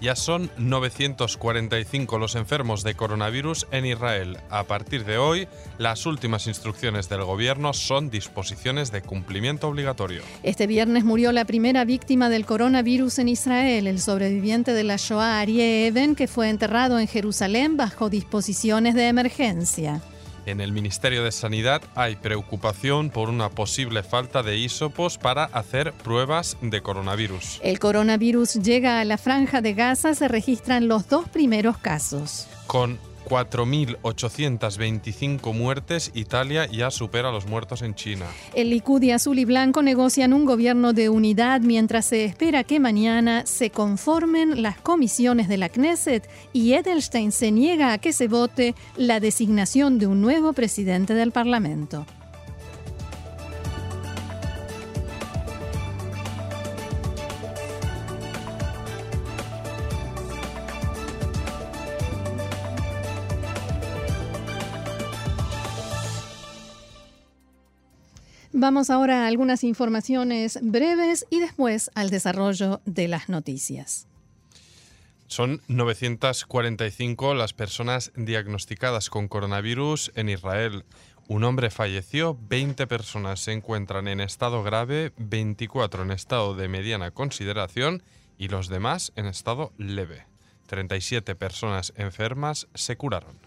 Ya son 945 los enfermos de coronavirus en Israel. A partir de hoy, las últimas instrucciones del gobierno son disposiciones de cumplimiento obligatorio. Este viernes murió la primera víctima del coronavirus en Israel, el sobreviviente de la Shoah Arie Eben, que fue enterrado en Jerusalén bajo disposiciones de emergencia. En el Ministerio de Sanidad hay preocupación por una posible falta de hisopos para hacer pruebas de coronavirus. El coronavirus llega a la franja de Gaza, se registran los dos primeros casos. Con 4.825 muertes, Italia ya supera los muertos en China. El Likud y Azul y Blanco negocian un gobierno de unidad mientras se espera que mañana se conformen las comisiones de la Knesset y Edelstein se niega a que se vote la designación de un nuevo presidente del Parlamento. Vamos ahora a algunas informaciones breves y después al desarrollo de las noticias. Son 945 las personas diagnosticadas con coronavirus en Israel. Un hombre falleció, 20 personas se encuentran en estado grave, 24 en estado de mediana consideración y los demás en estado leve. 37 personas enfermas se curaron.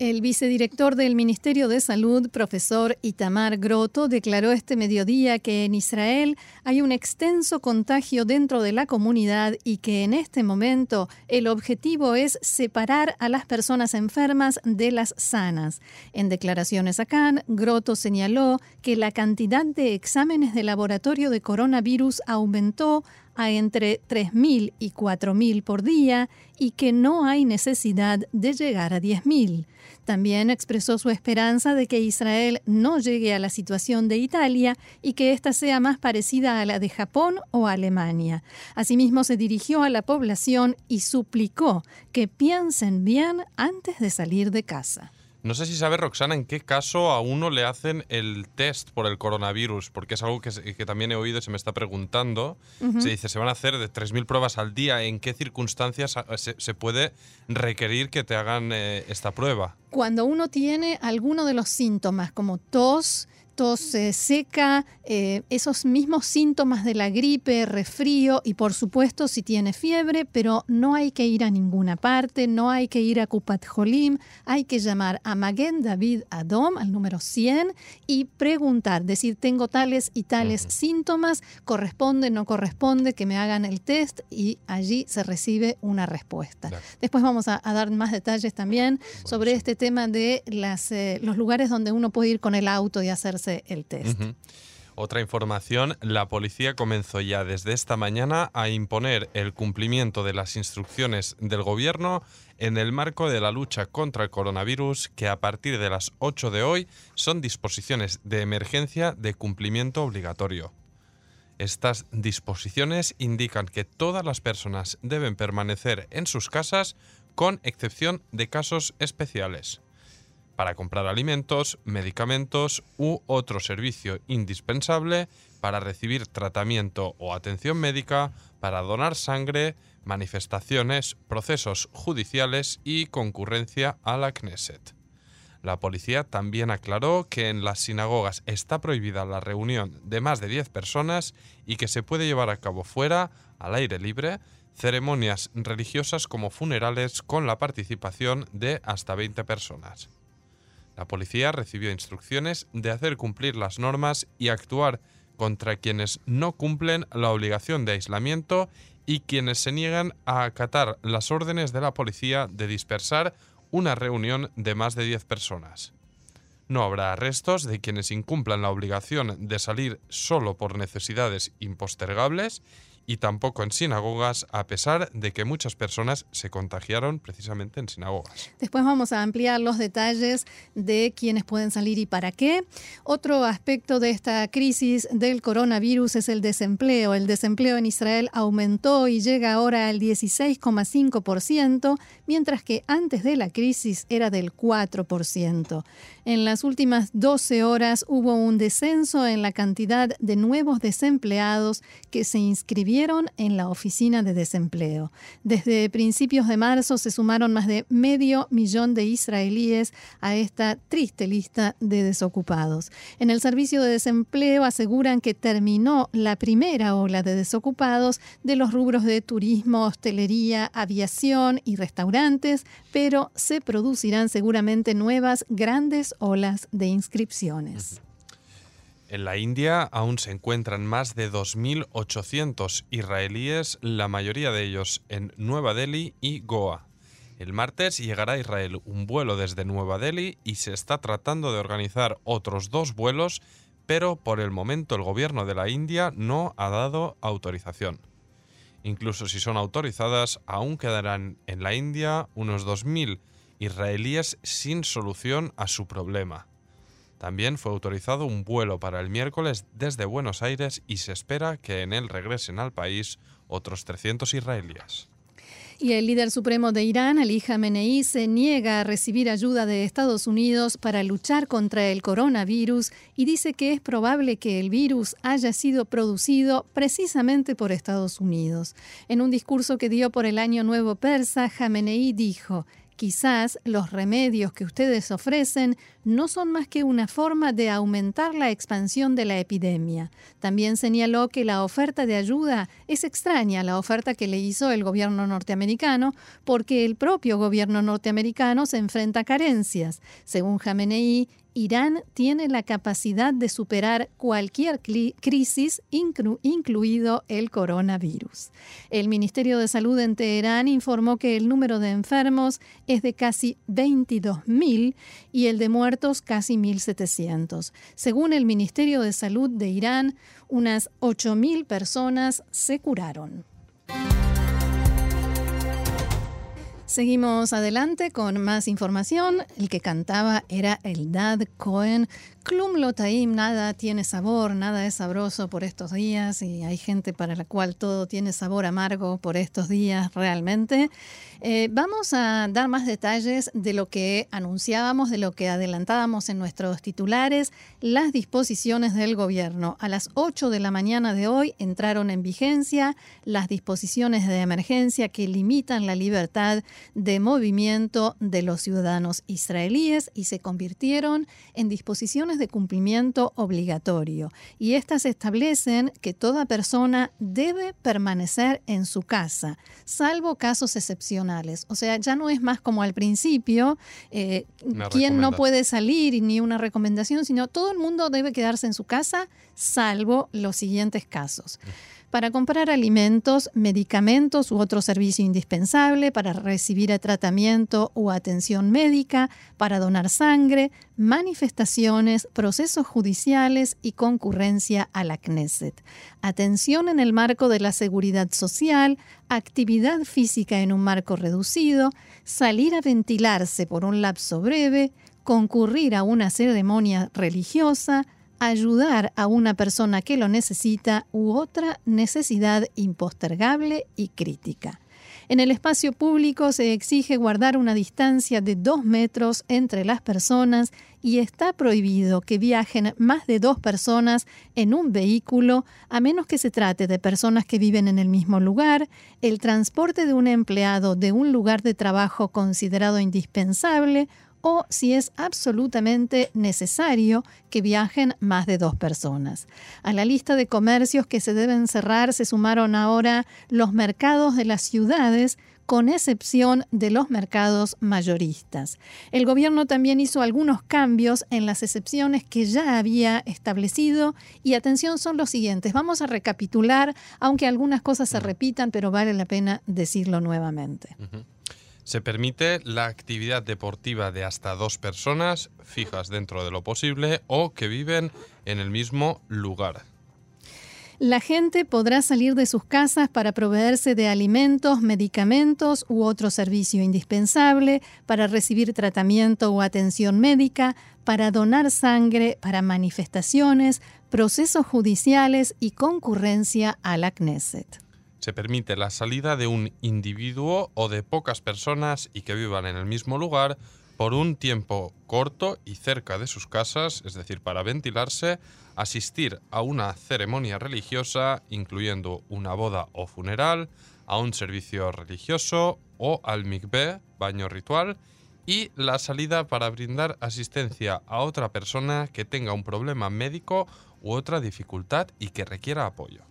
El vicedirector del Ministerio de Salud, profesor Itamar Groto, declaró este mediodía que en Israel hay un extenso contagio dentro de la comunidad y que en este momento el objetivo es separar a las personas enfermas de las sanas. En declaraciones a Cannes, Groto señaló que la cantidad de exámenes de laboratorio de coronavirus aumentó a entre 3.000 y 4.000 por día y que no hay necesidad de llegar a 10.000. También expresó su esperanza de que Israel no llegue a la situación de Italia y que ésta sea más parecida a la de Japón o Alemania. Asimismo, se dirigió a la población y suplicó que piensen bien antes de salir de casa. No sé si sabe, Roxana, en qué caso a uno le hacen el test por el coronavirus, porque es algo que, también he oído y se me está preguntando. Se dice, se van a hacer de 3.000 pruebas al día. ¿En qué circunstancias se, puede requerir que te hagan eh, esta prueba? Cuando uno tiene alguno de los síntomas, como tos, tos seca, eh, esos mismos síntomas de la gripe, resfrío y por supuesto si tiene fiebre, pero no hay que ir a ninguna parte, no hay que ir a Kupat Jolim, hay que llamar a Maguen David Adom al número 100 y preguntar, decir tengo tales y tales síntomas, corresponde, no corresponde, que me hagan el test y allí se recibe una respuesta. Después vamos a, dar más detalles también sobre este tema de las, eh, los lugares donde uno puede ir con el auto y hacerse el test. Otra información, la policía comenzó ya desde esta mañana a imponer el cumplimiento de las instrucciones del gobierno en el marco de la lucha contra el coronavirus, que a partir de las 8 de hoy son disposiciones de emergencia de cumplimiento obligatorio. Estas disposiciones indican que todas las personas deben permanecer en sus casas con excepción de casos especiales para comprar alimentos, medicamentos u otro servicio indispensable, para recibir tratamiento o atención médica, para donar sangre, manifestaciones, procesos judiciales y concurrencia a la Knesset. La policía también aclaró que en las sinagogas está prohibida la reunión de más de 10 personas y que se puede llevar a cabo fuera, al aire libre, ceremonias religiosas como funerales con la participación de hasta 20 personas. La policía recibió instrucciones de hacer cumplir las normas y actuar contra quienes no cumplen la obligación de aislamiento y quienes se niegan a acatar las órdenes de la policía de dispersar una reunión de más de 10 personas. No habrá arrestos de quienes incumplan la obligación de salir solo por necesidades impostergables y tampoco en sinagogas, a pesar de que muchas personas se contagiaron precisamente en sinagogas. Después vamos a ampliar los detalles de quiénes pueden salir y para qué. Otro aspecto de esta crisis del coronavirus es el desempleo. El desempleo en Israel aumentó y llega ahora al 16,5%, mientras que antes de la crisis era del 4%. En las últimas 12 horas hubo un descenso en la cantidad de nuevos desempleados que se inscribieron en la oficina de desempleo. Desde principios de marzo se sumaron más de medio millón de israelíes a esta triste lista de desocupados. En el servicio de desempleo aseguran que terminó la primera ola de desocupados de los rubros de turismo, hostelería, aviación y restaurantes, pero se producirán seguramente nuevas grandes olas de inscripciones. En la India aún se encuentran más de 2.800 israelíes, la mayoría de ellos en Nueva Delhi y Goa. El martes llegará a Israel un vuelo desde Nueva Delhi y se está tratando de organizar otros dos vuelos, pero por el momento el gobierno de la India no ha dado autorización. Incluso si son autorizadas, aún quedarán en la India unos 2.000 israelíes sin solución a su problema. También fue autorizado un vuelo para el miércoles desde Buenos Aires y se espera que en él regresen al país otros 300 israelíes. Y el líder supremo de Irán, Ali Khamenei, se niega a recibir ayuda de Estados Unidos para luchar contra el coronavirus y dice que es probable que el virus haya sido producido precisamente por Estados Unidos. En un discurso que dio por el Año Nuevo Persa, Khamenei dijo, Quizás los remedios que ustedes ofrecen no son más que una forma de aumentar la expansión de la epidemia. También señaló que la oferta de ayuda es extraña la oferta que le hizo el gobierno norteamericano porque el propio gobierno norteamericano se enfrenta a carencias. Según Jamenei, Irán tiene la capacidad de superar cualquier crisis, incluido el coronavirus. El Ministerio de Salud en Teherán informó que el número de enfermos es de casi 22.000 y el de muertos casi 1.700. Según el Ministerio de Salud de Irán, unas 8.000 personas se curaron. Seguimos adelante con más información. El que cantaba era el Dad Cohen. Klum Lotaim, nada tiene sabor, nada es sabroso por estos días y hay gente para la cual todo tiene sabor amargo por estos días realmente. Eh, vamos a dar más detalles de lo que anunciábamos, de lo que adelantábamos en nuestros titulares, las disposiciones del gobierno. A las 8 de la mañana de hoy entraron en vigencia las disposiciones de emergencia que limitan la libertad de movimiento de los ciudadanos israelíes y se convirtieron en disposiciones de cumplimiento obligatorio. Y estas establecen que toda persona debe permanecer en su casa, salvo casos excepcionales. O sea, ya no es más como al principio, eh, quien no puede salir ni una recomendación, sino todo el mundo debe quedarse en su casa, salvo los siguientes casos para comprar alimentos, medicamentos u otro servicio indispensable, para recibir tratamiento o atención médica, para donar sangre, manifestaciones, procesos judiciales y concurrencia a la Knesset. Atención en el marco de la seguridad social, actividad física en un marco reducido, salir a ventilarse por un lapso breve, concurrir a una ceremonia religiosa, ayudar a una persona que lo necesita u otra necesidad impostergable y crítica. En el espacio público se exige guardar una distancia de dos metros entre las personas y está prohibido que viajen más de dos personas en un vehículo a menos que se trate de personas que viven en el mismo lugar, el transporte de un empleado de un lugar de trabajo considerado indispensable o si es absolutamente necesario que viajen más de dos personas. A la lista de comercios que se deben cerrar se sumaron ahora los mercados de las ciudades, con excepción de los mercados mayoristas. El gobierno también hizo algunos cambios en las excepciones que ya había establecido y atención son los siguientes. Vamos a recapitular, aunque algunas cosas se repitan, pero vale la pena decirlo nuevamente. Se permite la actividad deportiva de hasta dos personas fijas dentro de lo posible o que viven en el mismo lugar. La gente podrá salir de sus casas para proveerse de alimentos, medicamentos u otro servicio indispensable, para recibir tratamiento o atención médica, para donar sangre, para manifestaciones, procesos judiciales y concurrencia a la Knesset. Se permite la salida de un individuo o de pocas personas y que vivan en el mismo lugar por un tiempo corto y cerca de sus casas, es decir, para ventilarse, asistir a una ceremonia religiosa, incluyendo una boda o funeral, a un servicio religioso o al mikveh, baño ritual, y la salida para brindar asistencia a otra persona que tenga un problema médico u otra dificultad y que requiera apoyo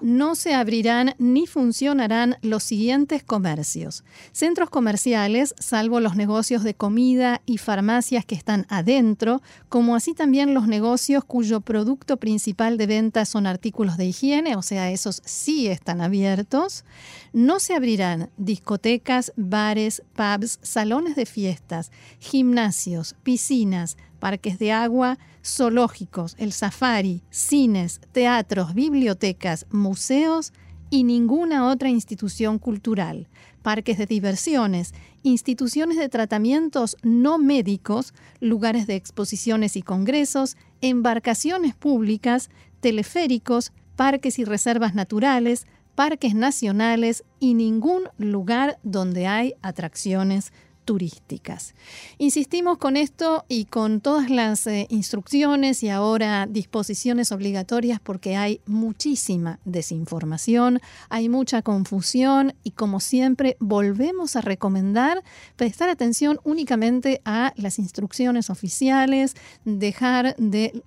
no se abrirán ni funcionarán los siguientes comercios. Centros comerciales, salvo los negocios de comida y farmacias que están adentro, como así también los negocios cuyo producto principal de venta son artículos de higiene, o sea, esos sí están abiertos. No se abrirán discotecas, bares, pubs, salones de fiestas, gimnasios, piscinas, parques de agua, zoológicos, el safari, cines, teatros, bibliotecas, museos y ninguna otra institución cultural, parques de diversiones, instituciones de tratamientos no médicos, lugares de exposiciones y congresos, embarcaciones públicas, teleféricos, parques y reservas naturales, parques nacionales y ningún lugar donde hay atracciones turísticas. Insistimos con esto y con todas las eh, instrucciones y ahora disposiciones obligatorias porque hay muchísima desinformación, hay mucha confusión y como siempre volvemos a recomendar prestar atención únicamente a las instrucciones oficiales, dejar de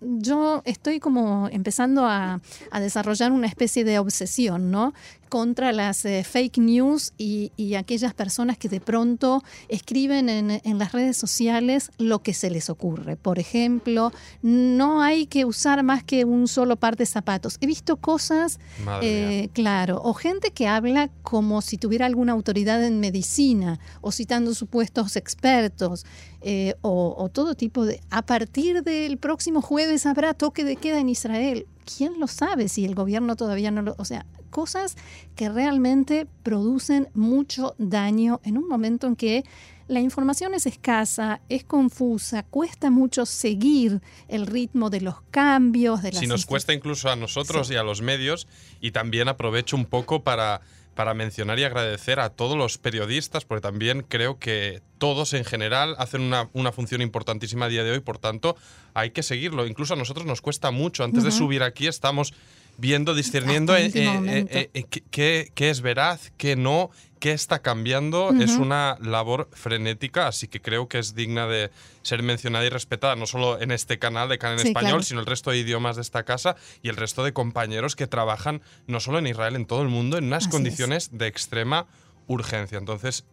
yo estoy como empezando a, desarrollar una especie de obsesión, ¿no? contra las eh, fake news y, aquellas personas que de pronto escriben en, las redes sociales lo que se les ocurre. Por ejemplo, no hay que usar más que un solo par de zapatos. He visto cosas, eh, claro, o gente que habla como si tuviera alguna autoridad en medicina o citando supuestos expertos. Eh, o, todo tipo de... A partir del próximo jueves habrá toque de queda en Israel. ¿Quién lo sabe si el gobierno todavía no lo... O sea, cosas que realmente producen mucho daño en un momento en que la información es escasa, es confusa, cuesta mucho seguir el ritmo de los cambios. De las si nos cuesta incluso a nosotros y a los medios, y también aprovecho un poco para para mencionar y agradecer a todos los periodistas, porque también creo que todos en general hacen una, función importantísima a día de hoy, por tanto, hay que seguirlo. Incluso a nosotros nos cuesta mucho. Antes de subir aquí estamos viendo, discerniendo eh, eh, eh, qué, es veraz, qué no, qué está cambiando. Es una labor frenética, así que creo que es digna de ser mencionada y respetada, no solo en este canal de Canal en Español, sino el resto de idiomas de esta casa y el resto de compañeros que trabajan no solo en Israel, en todo el mundo, en unas condiciones de extrema urgencia. Entonces,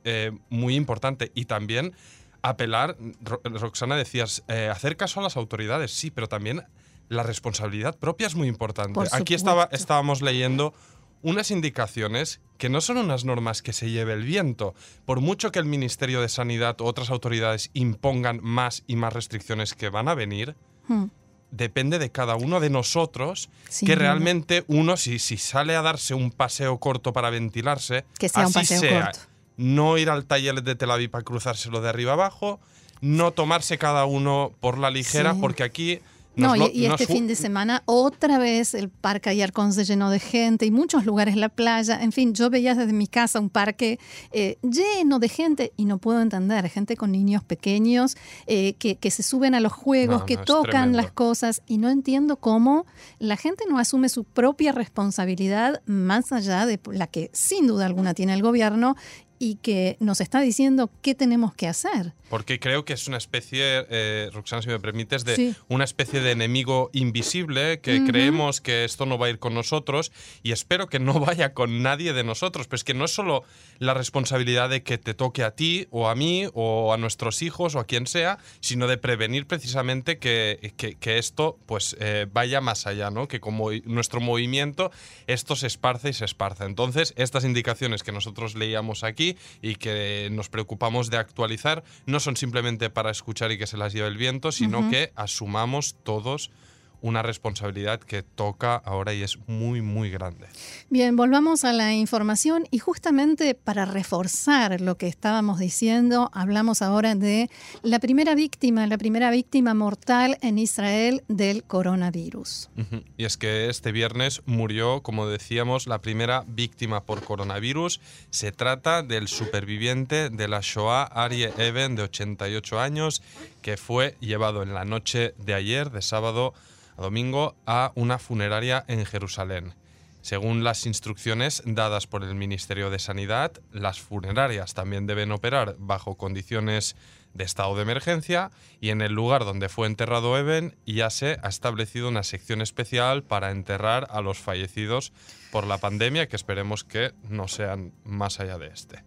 muy importante. Y también apelar, Roxana decías, hacer caso a las autoridades, sí, pero también la responsabilidad propia es muy importante. Aquí estaba, estábamos leyendo unas indicaciones que no son unas normas que se lleve el viento. Por mucho que el Ministerio de Sanidad o otras autoridades impongan más y más restricciones que van a venir, hmm. depende de cada uno de nosotros que realmente uno, si, si sale a darse un paseo corto para ventilarse, que sea un paseo corto. no ir al taller de Tel Aviv para cruzárselo de arriba abajo, no tomarse cada uno por la ligera, porque aquí no, y, este fin de semana otra vez el parque Ayarcón se llenó de gente y muchos lugares, la playa, en fin, yo veía desde mi casa un parque eh, lleno de gente y no puedo entender, gente con niños pequeños eh, que, se suben a los juegos, que tocan las cosas y no entiendo cómo la gente no asume su propia responsabilidad más allá de la que sin duda alguna tiene el gobierno y que nos está diciendo qué tenemos que hacer. Porque creo que es una especie, eh, Roxana, si me permites, de una especie de enemigo invisible que creemos que esto no va a ir con nosotros y espero que no vaya con nadie de nosotros. Pero es que no es solo la responsabilidad de que te toque a ti o a mí o a nuestros hijos o a quien sea, sino de prevenir precisamente que, que, esto pues eh, vaya más allá, ¿no? Que como nuestro movimiento esto se esparce y se esparza. Entonces, estas indicaciones que nosotros leíamos aquí y que nos preocupamos de actualizar no son simplemente para escuchar y que se las lleve el viento, sino que asumamos todos una responsabilidad que toca ahora y es muy, muy grande. Bien, volvamos a la información y justamente para reforzar lo que estábamos diciendo, hablamos ahora de la primera víctima, la primera víctima mortal en Israel del coronavirus. Y es que este viernes murió, como decíamos, la primera víctima por coronavirus. Se trata del superviviente de la Shoah, Arie Eben, de 88 años, que fue llevado en la noche de ayer, de sábado, a domingo a una funeraria en Jerusalén. Según las instrucciones dadas por el Ministerio de Sanidad, las funerarias también deben operar bajo condiciones de estado de emergencia y en el lugar donde fue enterrado Eben ya se ha establecido una sección especial para enterrar a los fallecidos por la pandemia que esperemos que no sean más allá de este.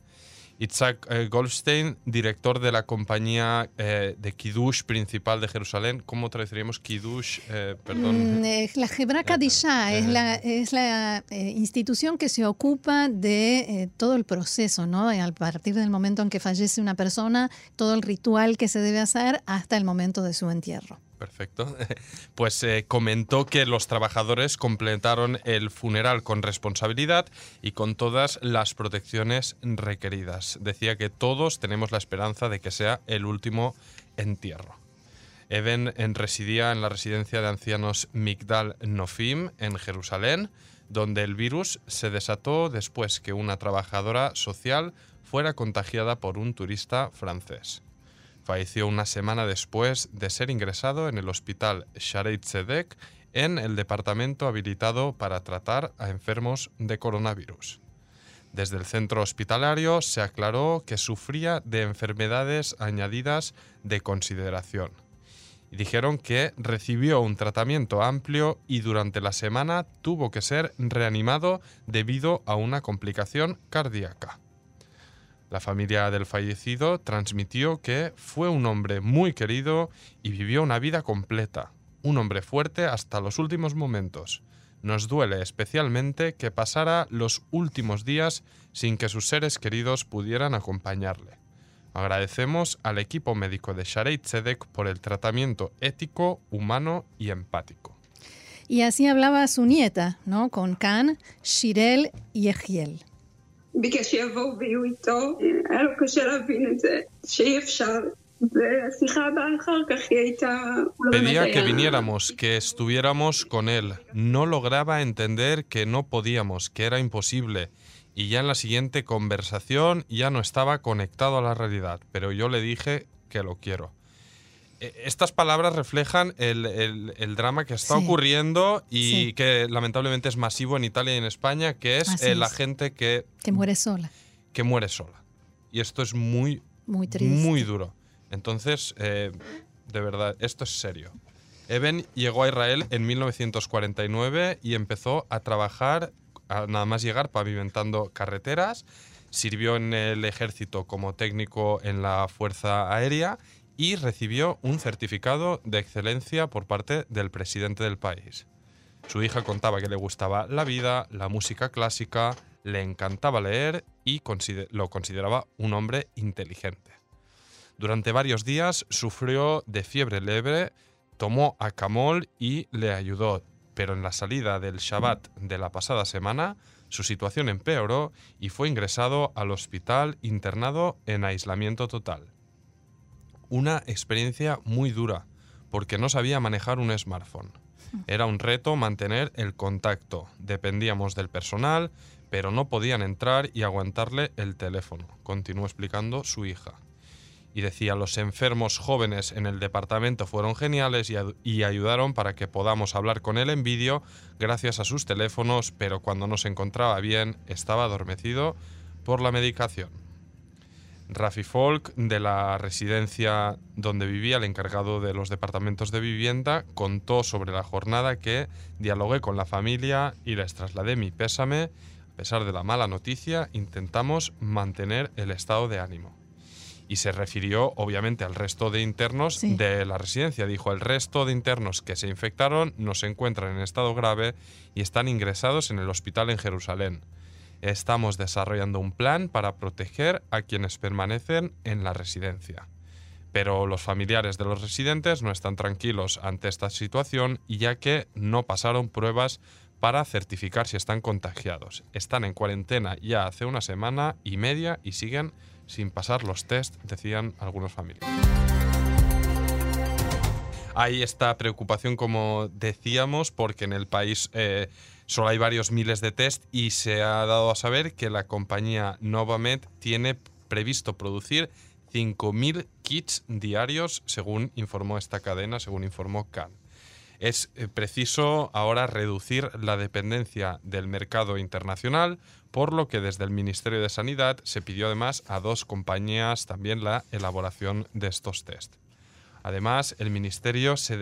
Itzhak eh, Goldstein, director de la compañía eh, de Kiddush principal de Jerusalén. ¿Cómo traduciríamos Kiddush? Eh, perdón. Mm, la Hebra Kadisha es la, es la institución que se ocupa de todo el proceso, ¿no? A partir del momento en que fallece una persona, todo el ritual que se debe hacer hasta el momento de su entierro. Perfecto. Pues eh, comentó que los trabajadores completaron el funeral con responsabilidad y con todas las protecciones requeridas. Decía que todos tenemos la esperanza de que sea el último entierro. Eben residía en la residencia de ancianos Migdal Nofim en Jerusalén, donde el virus se desató después que una trabajadora social fuera contagiada por un turista francés. Falleció una semana después de ser ingresado en el hospital Shareit Tzedek en el departamento habilitado para tratar a enfermos de coronavirus. Desde el centro hospitalario se aclaró que sufría de enfermedades añadidas de consideración. Y dijeron que recibió un tratamiento amplio y durante la semana tuvo que ser reanimado debido a una complicación cardíaca. La familia del fallecido transmitió que fue un hombre muy querido y vivió una vida completa, un hombre fuerte hasta los últimos momentos. Nos duele especialmente que pasara los últimos días sin que sus seres queridos pudieran acompañarle. Agradecemos al equipo médico de Shareit Tzedek por el tratamiento ético, humano y empático. Y así hablaba su nieta, ¿no? Con Khan, Shirel y Egiel. Pedía que viniéramos, que estuviéramos con él. No lograba entender que no podíamos, que era imposible. Y ya en la siguiente conversación ya no estaba conectado a la realidad, pero yo le dije que lo quiero. Eh, estas palabras reflejan el, drama que está ocurriendo y que lamentablemente es masivo en Italia y en España, que es eh, la gente que... Que muere sola. Que muere sola. Y esto es muy... Muy triste. Muy duro. Entonces, eh, de verdad, esto es serio. Eben llegó a Israel en 1949 y empezó a trabajar, nada más llegar, pavimentando carreteras. Sirvió en el ejército como técnico en la Fuerza Aérea y recibió un certificado de excelencia por parte del presidente del país. Su hija contaba que le gustaba la vida, la música clásica, le encantaba leer y lo consideraba un hombre inteligente. Durante varios días sufrió de fiebre leve, tomó acamol y le ayudó, pero en la salida del Shabbat de la pasada semana su situación empeoró y fue ingresado al hospital internado en aislamiento total una experiencia muy dura, porque no sabía manejar un smartphone. Era un reto mantener el contacto. Dependíamos del personal, pero no podían entrar y aguantarle el teléfono, continuó explicando su hija. Y decía, los enfermos jóvenes en el departamento fueron geniales y, ayudaron para que podamos hablar con él en vídeo gracias a sus teléfonos, pero cuando no se encontraba bien estaba adormecido por la medicación. Rafi Folk, de la residencia donde vivía el encargado de los departamentos de vivienda, contó sobre la jornada que dialogué con la familia y les trasladé mi pésame. A pesar de la mala noticia, intentamos mantener el estado de ánimo. Y se refirió obviamente al resto de internos de la residencia. Dijo, el resto de internos que se infectaron no se encuentran en estado grave y están ingresados en el hospital en Jerusalén. Estamos desarrollando un plan para proteger a quienes permanecen en la residencia. Pero los familiares de los residentes no están tranquilos ante esta situación ya que no pasaron pruebas para certificar si están contagiados. Están en cuarentena ya hace una semana y media y siguen sin pasar los test, decían algunos familiares. Hay esta preocupación, como decíamos, porque en el país eh, solo hay varios miles de test y se ha dado a saber que la compañía Novamed tiene previsto producir 5.000 kits diarios, según informó esta cadena, según informó Khan. Es eh, preciso ahora reducir la dependencia del mercado internacional, por lo que desde el Ministerio de Sanidad se pidió además a dos compañías también la elaboración de estos test. Además, en el Ministerio se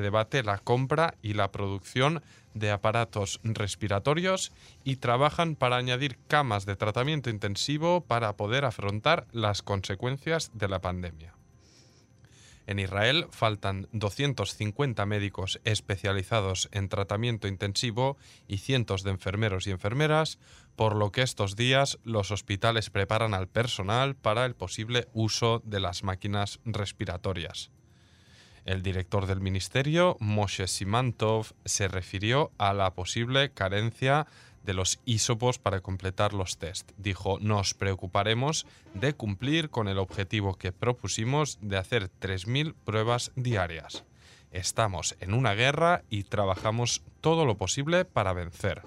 debate la compra y la producción de aparatos respiratorios y trabajan para añadir camas de tratamiento intensivo para poder afrontar las consecuencias de la pandemia. En Israel faltan 250 médicos especializados en tratamiento intensivo y cientos de enfermeros y enfermeras, por lo que estos días los hospitales preparan al personal para el posible uso de las máquinas respiratorias. El director del ministerio, Moshe Simantov, se refirió a la posible carencia de los isopos para completar los test. Dijo, nos preocuparemos de cumplir con el objetivo que propusimos de hacer 3.000 pruebas diarias. Estamos en una guerra y trabajamos todo lo posible para vencer.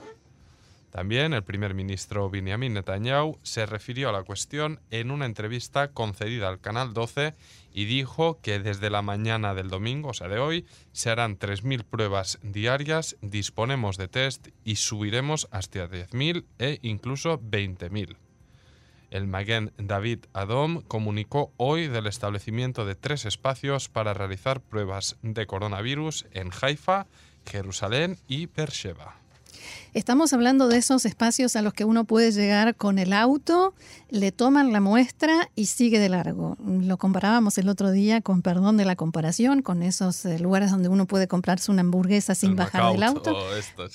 También el primer ministro Benjamin Netanyahu se refirió a la cuestión en una entrevista concedida al Canal 12 y dijo que desde la mañana del domingo, o sea de hoy, se harán 3.000 pruebas diarias, disponemos de test y subiremos hasta 10.000 e incluso 20.000. El Magen David Adom comunicó hoy del establecimiento de tres espacios para realizar pruebas de coronavirus en Haifa, Jerusalén y Beersheba. Estamos hablando de esos espacios a los que uno puede llegar con el auto, le toman la muestra y sigue de largo. Lo comparábamos el otro día, con perdón de la comparación, con esos eh, lugares donde uno puede comprarse una hamburguesa sin bajar del auto.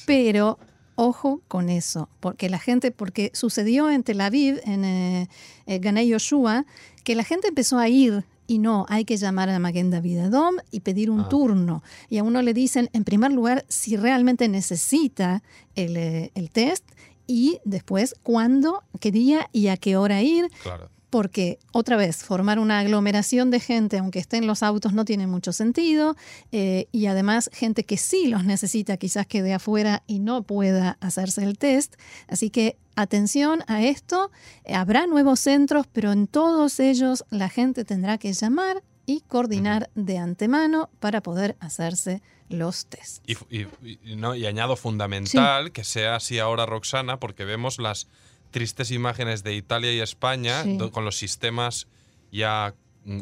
Pero ojo con eso, porque la gente, porque sucedió en Tel Aviv, en eh, eh Yoshua, que la gente empezó a ir y no, hay que llamar a Maguen David Adom y pedir un ah. turno. Y a uno le dicen, en primer lugar, si realmente necesita el, eh, el test y después cuándo, qué día y a qué hora ir. Claro porque otra vez formar una aglomeración de gente, aunque esté en los autos, no tiene mucho sentido, eh, y además gente que sí los necesita, quizás que de afuera y no pueda hacerse el test. Así que atención a esto, habrá nuevos centros, pero en todos ellos la gente tendrá que llamar y coordinar de antemano para poder hacerse los test. Y, no, y añado fundamental que sea así ahora, Roxana, porque vemos las tristes imágenes de Italia y España con los sistemas ya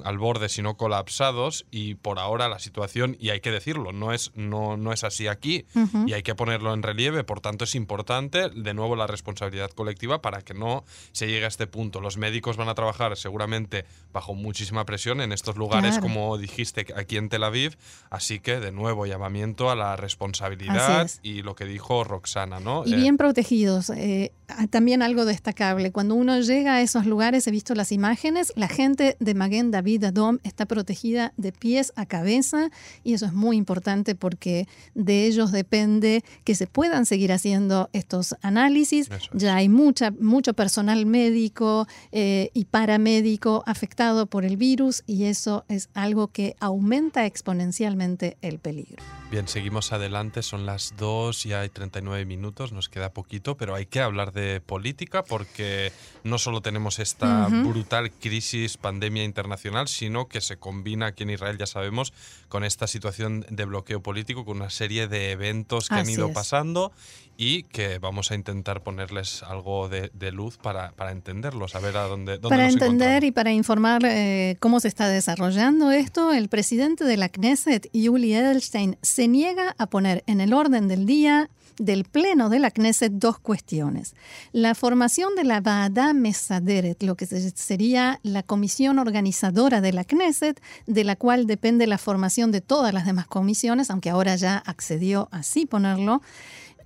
al borde, sino colapsados, y por ahora la situación, y hay que decirlo, no es, no, no es así aquí, y hay que ponerlo en relieve, por tanto es importante, de nuevo, la responsabilidad colectiva para que no se llegue a este punto. Los médicos van a trabajar seguramente bajo muchísima presión en estos lugares, como dijiste aquí en Tel Aviv, así que, de nuevo, llamamiento a la responsabilidad y lo que dijo Roxana, ¿no? Y bien protegidos. Eh, también algo destacable, cuando uno llega a esos lugares, he visto las imágenes, la gente de Maguen David Adom está protegida de pies a cabeza y eso es muy importante porque de ellos depende que se puedan seguir haciendo estos análisis. Ya hay mucha, mucho personal médico eh, y paramédico afectado por el virus y eso es algo que aumenta exponencialmente el peligro. Bien, seguimos adelante, son las 2 y hay 39 minutos, nos queda poquito, pero hay que hablar de política porque no solo tenemos esta brutal crisis, pandemia internacional, sino que se combina aquí en Israel, ya sabemos, con esta situación de bloqueo político, con una serie de eventos que han ido pasando y que vamos a intentar ponerles algo de, luz para, para, entenderlos, a ver a dónde, dónde Para entender y para informar eh, cómo se está desarrollando esto, el presidente de la Knesset, Yuli Edelstein, se niega a poner en el orden del día del Pleno de la Knesset dos cuestiones. La formación de la Baada Mesaderet, lo que sería la comisión organizadora de la Knesset, de la cual depende la formación de todas las demás comisiones, aunque ahora ya accedió a así ponerlo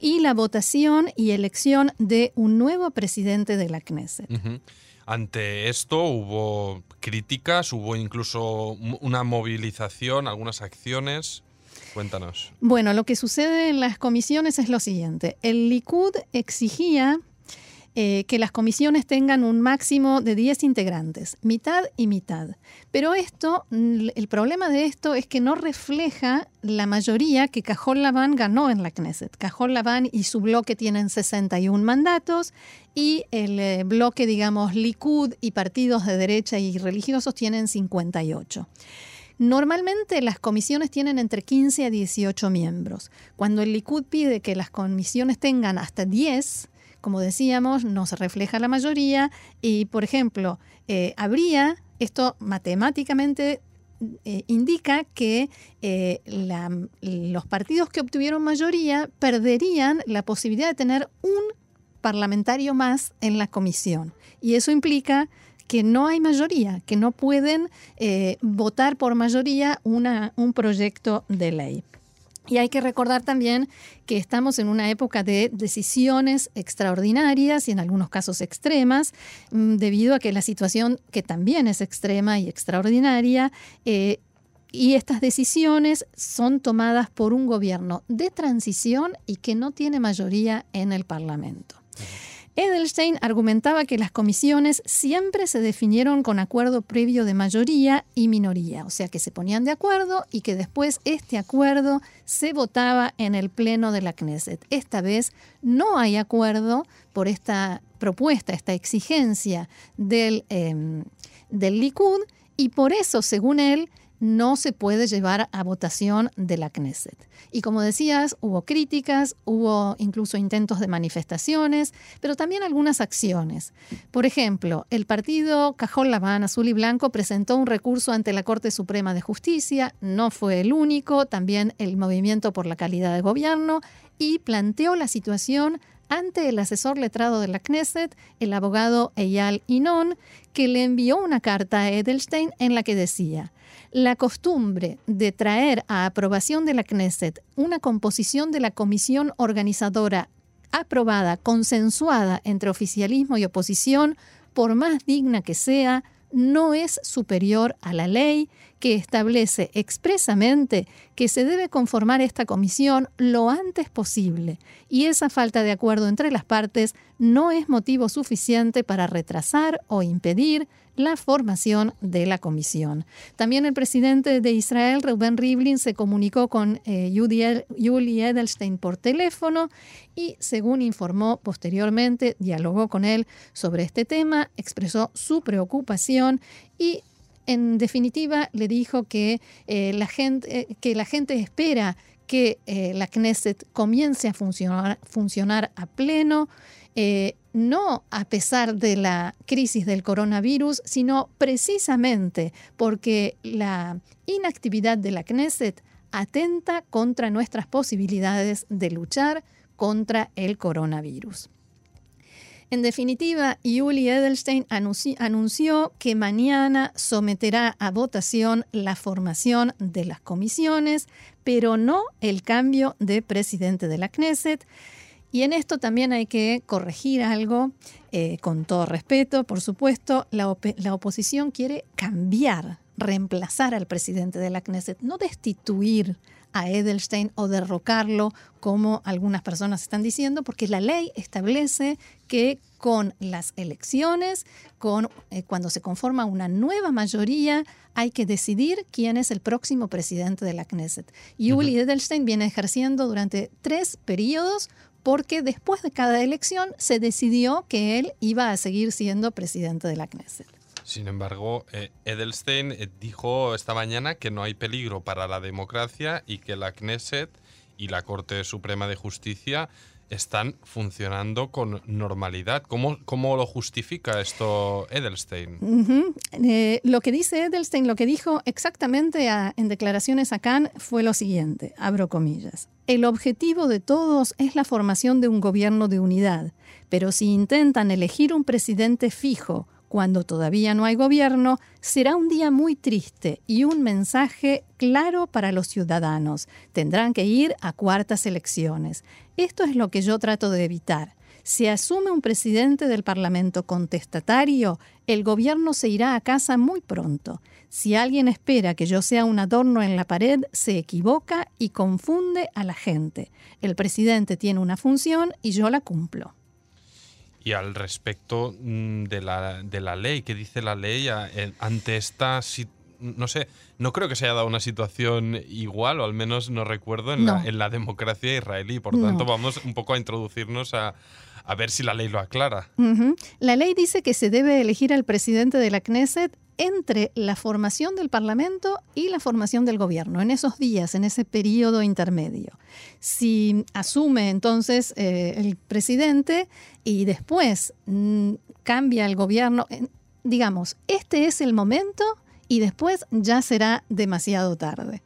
y la votación y elección de un nuevo presidente de la Knesset. Ante esto hubo críticas, hubo incluso una movilización, algunas acciones. Cuéntanos. Bueno, lo que sucede en las comisiones es lo siguiente. El Likud exigía eh, que las comisiones tengan un máximo de 10 integrantes, mitad y mitad. Pero esto, el problema de esto es que no refleja la mayoría que Cajol Laván ganó en la Knesset. Cajol Laván y su bloque tienen 61 mandatos y el eh, bloque, digamos, Likud y partidos de derecha y religiosos tienen 58. Normalmente las comisiones tienen entre 15 a 18 miembros. Cuando el Likud pide que las comisiones tengan hasta 10, como decíamos, no se refleja la mayoría y, por ejemplo, eh, habría, esto matemáticamente eh, indica que eh, los partidos que obtuvieron mayoría perderían la posibilidad de tener un parlamentario más en la comisión. Y eso implica que no hay mayoría, que no pueden votar por mayoría un proyecto de ley. Y hay que recordar también que estamos en una época de decisiones extraordinarias y en algunos casos extremas, mm, debido a que la situación, que también es extrema y extraordinaria, eh, y estas decisiones son tomadas por un gobierno de transición y que no tiene mayoría en el Parlamento. Edelstein argumentaba que las comisiones siempre se definieron con acuerdo previo de mayoría y minoría, o sea que se ponían de acuerdo y que después este acuerdo se votaba en el pleno de la Knesset. Esta vez no hay acuerdo por esta propuesta, esta exigencia del, em, del Likud y por eso, según él, no se puede llevar a votación de la Knesset. Y como decías, hubo críticas, hubo incluso intentos de manifestaciones, pero también algunas acciones. Por ejemplo, el partido Cajón Laván Azul y Blanco presentó un recurso ante la Corte Suprema de Justicia, no fue el único, también el Movimiento por la Calidad de Gobierno, y planteó la situación ante el asesor letrado de la Knesset, el abogado Eyal Inon, que le envió una carta a Edelstein en la que decía, la costumbre de traer a aprobación de la Knesset una composición de la comisión organizadora aprobada, consensuada entre oficialismo y oposición, por más digna que sea, no es superior a la ley que establece expresamente que se debe conformar esta comisión lo antes posible y esa falta de acuerdo entre las partes no es motivo suficiente para retrasar o impedir la formación de la comisión. También el presidente de Israel, Reuben Rivlin, se comunicó con eh, Yuli Edelstein por teléfono y, según informó posteriormente, dialogó con él sobre este tema, expresó su preocupación y en definitiva, le dijo que, eh, la, gente, eh, que la gente espera que eh, la Knesset comience a funcionar, funcionar a pleno, no a pesar de la crisis del coronavirus, sino precisamente porque la inactividad de la Knesset atenta contra nuestras posibilidades de luchar contra el coronavirus. En definitiva, Yuli Edelstein anunció que mañana someterá a votación la formación de las comisiones, pero no el cambio de presidente de la Knesset. Y en esto también hay que corregir algo, eh, con todo respeto, por supuesto, la, la oposición quiere cambiar, reemplazar al presidente de la Knesset, no destituir a Edelstein o derrocarlo, como algunas personas están diciendo, porque la ley establece que con las elecciones, con, eh, cuando se conforma una nueva mayoría, hay que decidir quién es el próximo presidente de la Knesset. Yuli Edelstein viene ejerciendo durante tres periodos porque después de cada elección se decidió que él iba a seguir siendo presidente de la Knesset. Sin embargo, eh, Edelstein eh, dijo esta mañana que no hay peligro para la democracia y que la Knesset y la Corte Suprema de Justicia están funcionando con normalidad. ¿Cómo, cómo lo justifica esto Edelstein? Eh, lo que dice Edelstein, lo que dijo exactamente en declaraciones a Cannes fue lo siguiente, abro comillas. El objetivo de todos es la formación de un gobierno de unidad, pero si intentan elegir un presidente fijo, cuando todavía no hay gobierno, será un día muy triste y un mensaje claro para los ciudadanos. Tendrán que ir a cuartas elecciones. Esto es lo que yo trato de evitar. Si asume un presidente del Parlamento contestatario, el gobierno se irá a casa muy pronto. Si alguien espera que yo sea un adorno en la pared, se equivoca y confunde a la gente. El presidente tiene una función y yo la cumplo. Y al respecto mm, de la, de la ley, ¿qué dice la ley ante esta situación? no sé, no creo que se haya dado una situación igual, o al menos no recuerdo, en, la, democracia israelí. Por tanto, vamos un poco a introducirnos a, ver si la ley lo aclara. La ley dice que se debe elegir al presidente de la Knesset entre la formación del Parlamento y la formación del gobierno, en esos días, en ese periodo intermedio. Si asume entonces eh, el presidente y después mm, cambia el gobierno, digamos, este es el momento y después ya será demasiado tarde.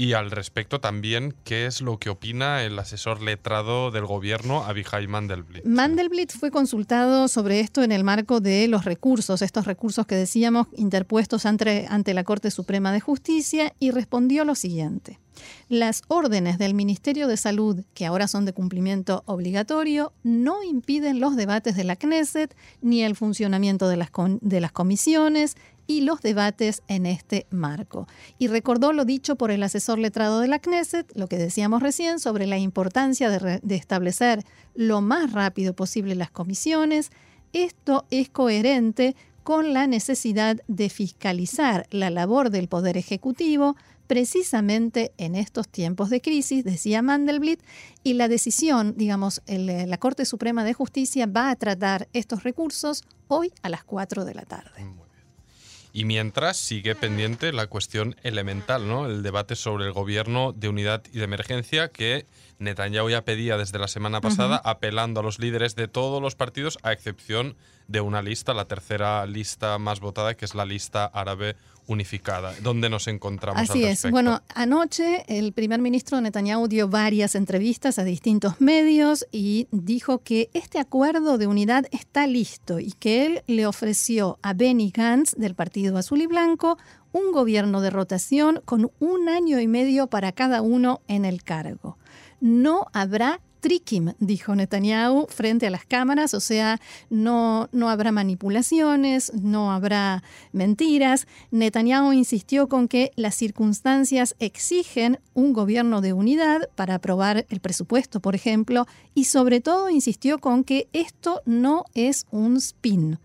Y al respecto también, ¿qué es lo que opina el asesor letrado del gobierno, Abihai Mandelblit? Mandelblit fue consultado sobre esto en el marco de los recursos, estos recursos que decíamos interpuestos ante, ante la Corte Suprema de Justicia, y respondió lo siguiente. Las órdenes del Ministerio de Salud, que ahora son de cumplimiento obligatorio, no impiden los debates de la Knesset ni el funcionamiento de las, de las comisiones y los debates en este marco. Y recordó lo dicho por el asesor letrado de la Knesset, lo que decíamos recién sobre la importancia de, establecer lo más rápido posible las comisiones. Esto es coherente con la necesidad de fiscalizar la labor del Poder Ejecutivo precisamente en estos tiempos de crisis, decía Mandelblit, y la decisión, digamos, la Corte Suprema de Justicia va a tratar estos recursos hoy a las 4 de la tarde. Y mientras sigue pendiente la cuestión elemental, ¿no? El debate sobre el gobierno de unidad y de emergencia que Netanyahu ya pedía desde la semana pasada, apelando a los líderes de todos los partidos, a excepción de una lista, la tercera lista más votada, que es la lista árabe unificada. ¿Dónde nos encontramos? Así es. Bueno, anoche el primer ministro Netanyahu dio varias entrevistas a distintos medios y dijo que este acuerdo de unidad está listo y que él le ofreció a Benny Gantz del Partido Azul y Blanco un gobierno de rotación con un año y medio para cada uno en el cargo. No habrá trikim, dijo Netanyahu frente a las cámaras, o sea, no, no habrá manipulaciones, no habrá mentiras. Netanyahu insistió con que las circunstancias exigen un gobierno de unidad para aprobar el presupuesto, por ejemplo, y sobre todo insistió con que esto no es un spin.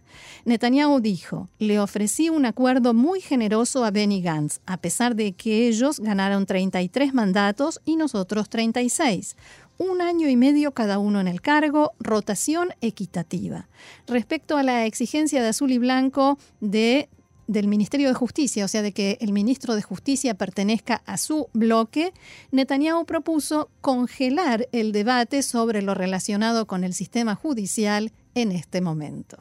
Netanyahu dijo, le ofrecí un acuerdo muy generoso a Benny Gantz, a pesar de que ellos ganaron 33 mandatos y nosotros 36 un año y medio cada uno en el cargo, rotación equitativa. Respecto a la exigencia de azul y blanco de del Ministerio de Justicia, o sea, de que el ministro de Justicia pertenezca a su bloque, Netanyahu propuso congelar el debate sobre lo relacionado con el sistema judicial en este momento.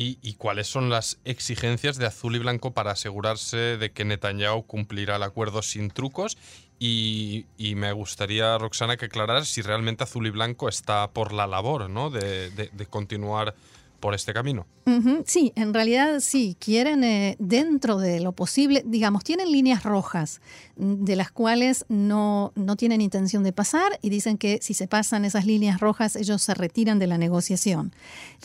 ¿Y, cuáles son las exigencias de Azul y Blanco para asegurarse de que Netanyahu cumplirá el acuerdo sin trucos y, me gustaría, Roxana, que aclararas si realmente Azul y Blanco está por la labor ¿no? de, de continuar por este camino. Sí, en realidad sí, quieren eh, dentro de lo posible, digamos, tienen líneas rojas mm, de las cuales no, no tienen intención de pasar y dicen que si se pasan esas líneas rojas ellos se retiran de la negociación.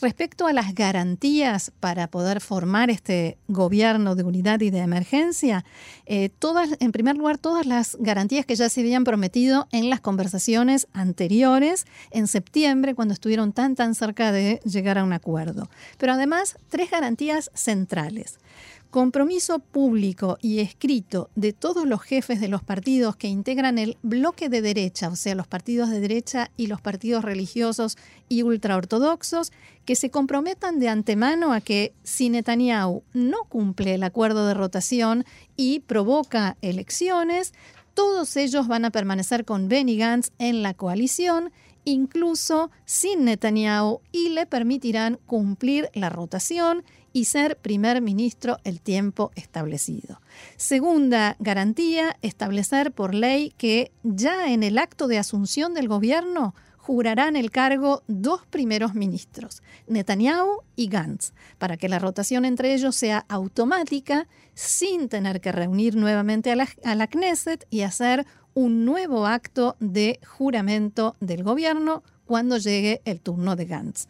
Respecto a las garantías para poder formar este gobierno de unidad y de emergencia, eh, todas, en primer lugar, todas las garantías que ya se habían prometido en las conversaciones anteriores en septiembre, cuando estuvieron tan tan cerca de llegar a un acuerdo. Pero además tres garantías centrales. Compromiso público y escrito de todos los jefes de los partidos que integran el bloque de derecha, o sea, los partidos de derecha y los partidos religiosos y ultraortodoxos, que se comprometan de antemano a que si Netanyahu no cumple el acuerdo de rotación y provoca elecciones, todos ellos van a permanecer con Benny Gantz en la coalición incluso sin Netanyahu, y le permitirán cumplir la rotación y ser primer ministro el tiempo establecido. Segunda garantía, establecer por ley que ya en el acto de asunción del gobierno jurarán el cargo dos primeros ministros, Netanyahu y Gantz, para que la rotación entre ellos sea automática sin tener que reunir nuevamente a la, Knesset y hacer un nuevo acto de juramento del gobierno cuando llegue el turno de Gantz.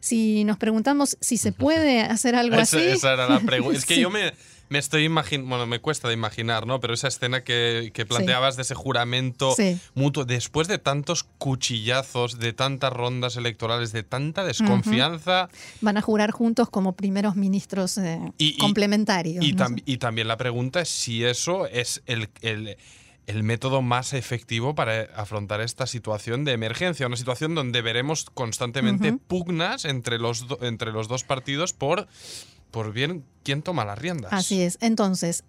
Si nos preguntamos si se puede hacer algo así. Esa era la pregunta. Es que yo me, me estoy imaginando, bueno, me cuesta de imaginar, ¿no? Pero esa escena que, planteabas de ese juramento mutuo, después de tantos cuchillazos, de tantas rondas electorales, de tanta desconfianza. Van a jurar juntos como primeros ministros eh, complementarios. Y, y, también la pregunta es si eso es el, el el método más efectivo para afrontar esta situación de emergencia, una situación donde veremos constantemente pugnas entre los, entre los dos partidos por por bien quién toma las riendas. Así es. Entonces,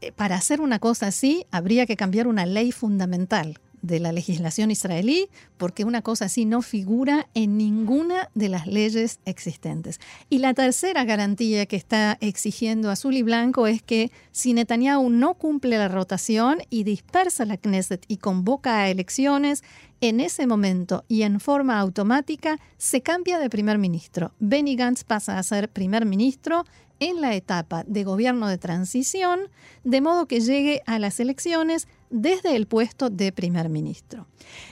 eh, para hacer una cosa así, habría que cambiar una ley fundamental de la legislación israelí, porque una cosa así no figura en ninguna de las leyes existentes. Y la tercera garantía que está exigiendo Azul y Blanco es que si Netanyahu no cumple la rotación y dispersa la Knesset y convoca a elecciones, en ese momento y en forma automática se cambia de primer ministro. Benny Gantz pasa a ser primer ministro en la etapa de gobierno de transición, de modo que llegue a las elecciones desde el puesto de primer ministro.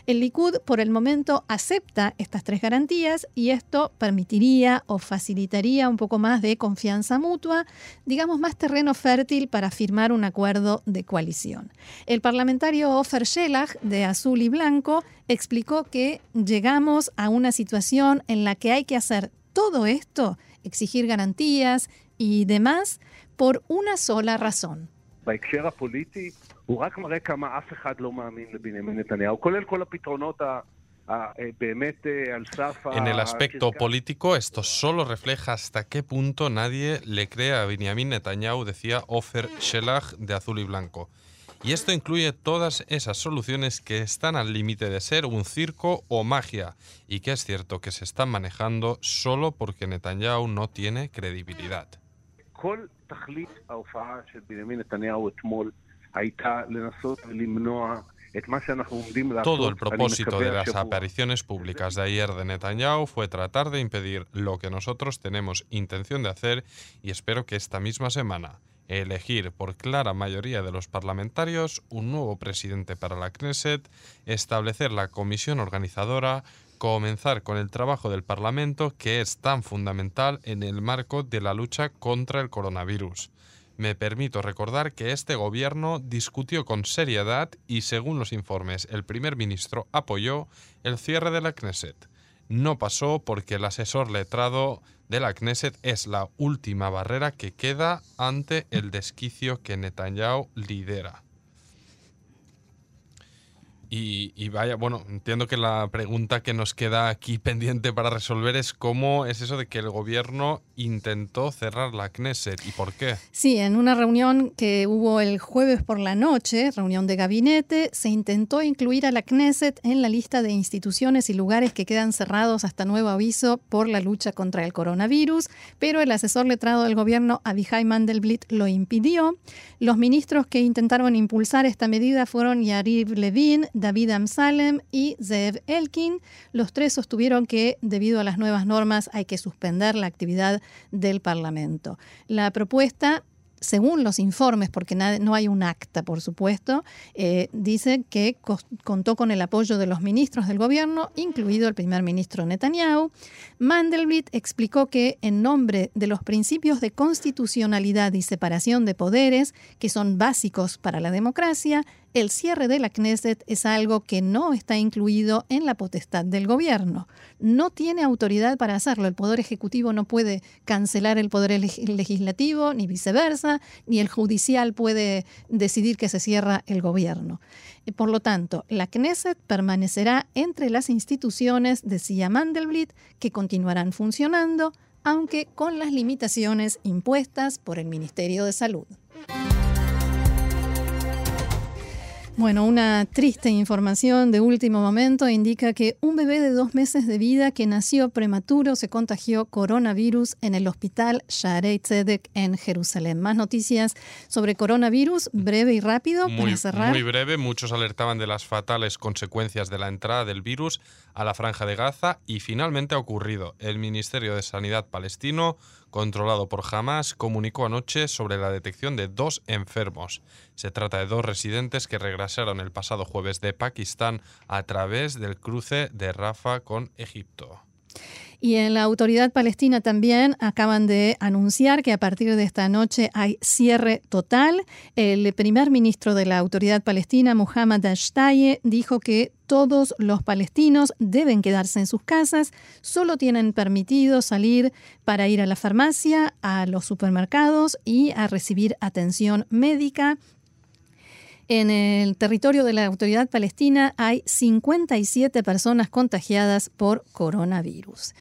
El Likud por el momento acepta estas tres garantías y esto permitiría o facilitaría un poco más de confianza mutua, digamos más terreno fértil para firmar un acuerdo de coalición. El parlamentario Ofer Shelah de Azul y Blanco explicó que llegamos a una situación en la que hay que hacer todo esto, exigir garantías y demás, por una sola razón. En el aspecto político, esto solo refleja hasta qué punto nadie le cree a Benjamin Netanyahu, decía Ofer Shelah de Azul y Blanco. Y esto incluye todas esas soluciones que están al límite de ser un circo o magia, y que es cierto que se están manejando solo porque Netanyahu no tiene credibilidad. Todo el propósito de las apariciones públicas de ayer de Netanyahu fue tratar de impedir lo que nosotros tenemos intención de hacer y espero que esta misma semana elegir por clara mayoría de los parlamentarios un nuevo presidente para la Knesset, establecer la comisión organizadora, comenzar con el trabajo del Parlamento que es tan fundamental en el marco de la lucha contra el coronavirus. Me permito recordar que este gobierno discutió con seriedad y, según los informes, el primer ministro apoyó el cierre de la Knesset. No pasó porque el asesor letrado de la Knesset es la última barrera que queda ante el desquicio que Netanyahu lidera. Y, vaya, bueno, entiendo que la pregunta que nos queda aquí pendiente para resolver es cómo es eso de que el gobierno intentó cerrar la Knesset y por qué. Sí, en una reunión que hubo el jueves por la noche, reunión de gabinete, se intentó incluir a la Knesset en la lista de instituciones y lugares que quedan cerrados hasta nuevo aviso por la lucha contra el coronavirus, pero el asesor letrado del gobierno, Abihai Mandelblit, lo impidió. Los ministros que intentaron impulsar esta medida fueron Yariv Levin, David Amsalem y Zev Elkin. Los tres sostuvieron que, debido a las nuevas normas, hay que suspender la actividad del Parlamento. La propuesta según los informes, porque no hay un acta, por supuesto, eh, dice que contó con el apoyo de los ministros del gobierno, incluido el primer ministro Netanyahu. Mandelblit explicó que en nombre de los principios de constitucionalidad y separación de poderes, que son básicos para la democracia, el cierre de la Knesset es algo que no está incluido en la potestad del gobierno. No tiene autoridad para hacerlo. El Poder Ejecutivo no puede cancelar el Poder Legislativo, ni viceversa, ni el Judicial puede decidir que se cierra el gobierno. Por lo tanto, la Knesset permanecerá entre las instituciones, decía Mandelblit, que continuarán funcionando, aunque con las limitaciones impuestas por el Ministerio de Salud. Bueno, una triste información de último momento indica que un bebé de dos meses de vida que nació prematuro se contagió coronavirus en el hospital Sharei Tzedek en Jerusalén. Más noticias sobre coronavirus, breve y rápido muy, para cerrar. Muy breve, muchos alertaban de las fatales consecuencias de la entrada del virus a la franja de Gaza y finalmente ha ocurrido. El Ministerio de Sanidad palestino controlado por Hamas, comunicó anoche sobre la detección de dos enfermos. Se trata de dos residentes que regresaron el pasado jueves de Pakistán a través del cruce de Rafah con Egipto. Y en la autoridad palestina también acaban de anunciar que a partir de esta noche hay cierre total. El primer ministro de la autoridad palestina, Muhammad Ashtaye, dijo que todos los palestinos deben quedarse en sus casas, solo tienen permitido salir para ir a la farmacia, a los supermercados y a recibir atención médica. En el territorio de la autoridad palestina hay 57 personas contagiadas por coronavirus.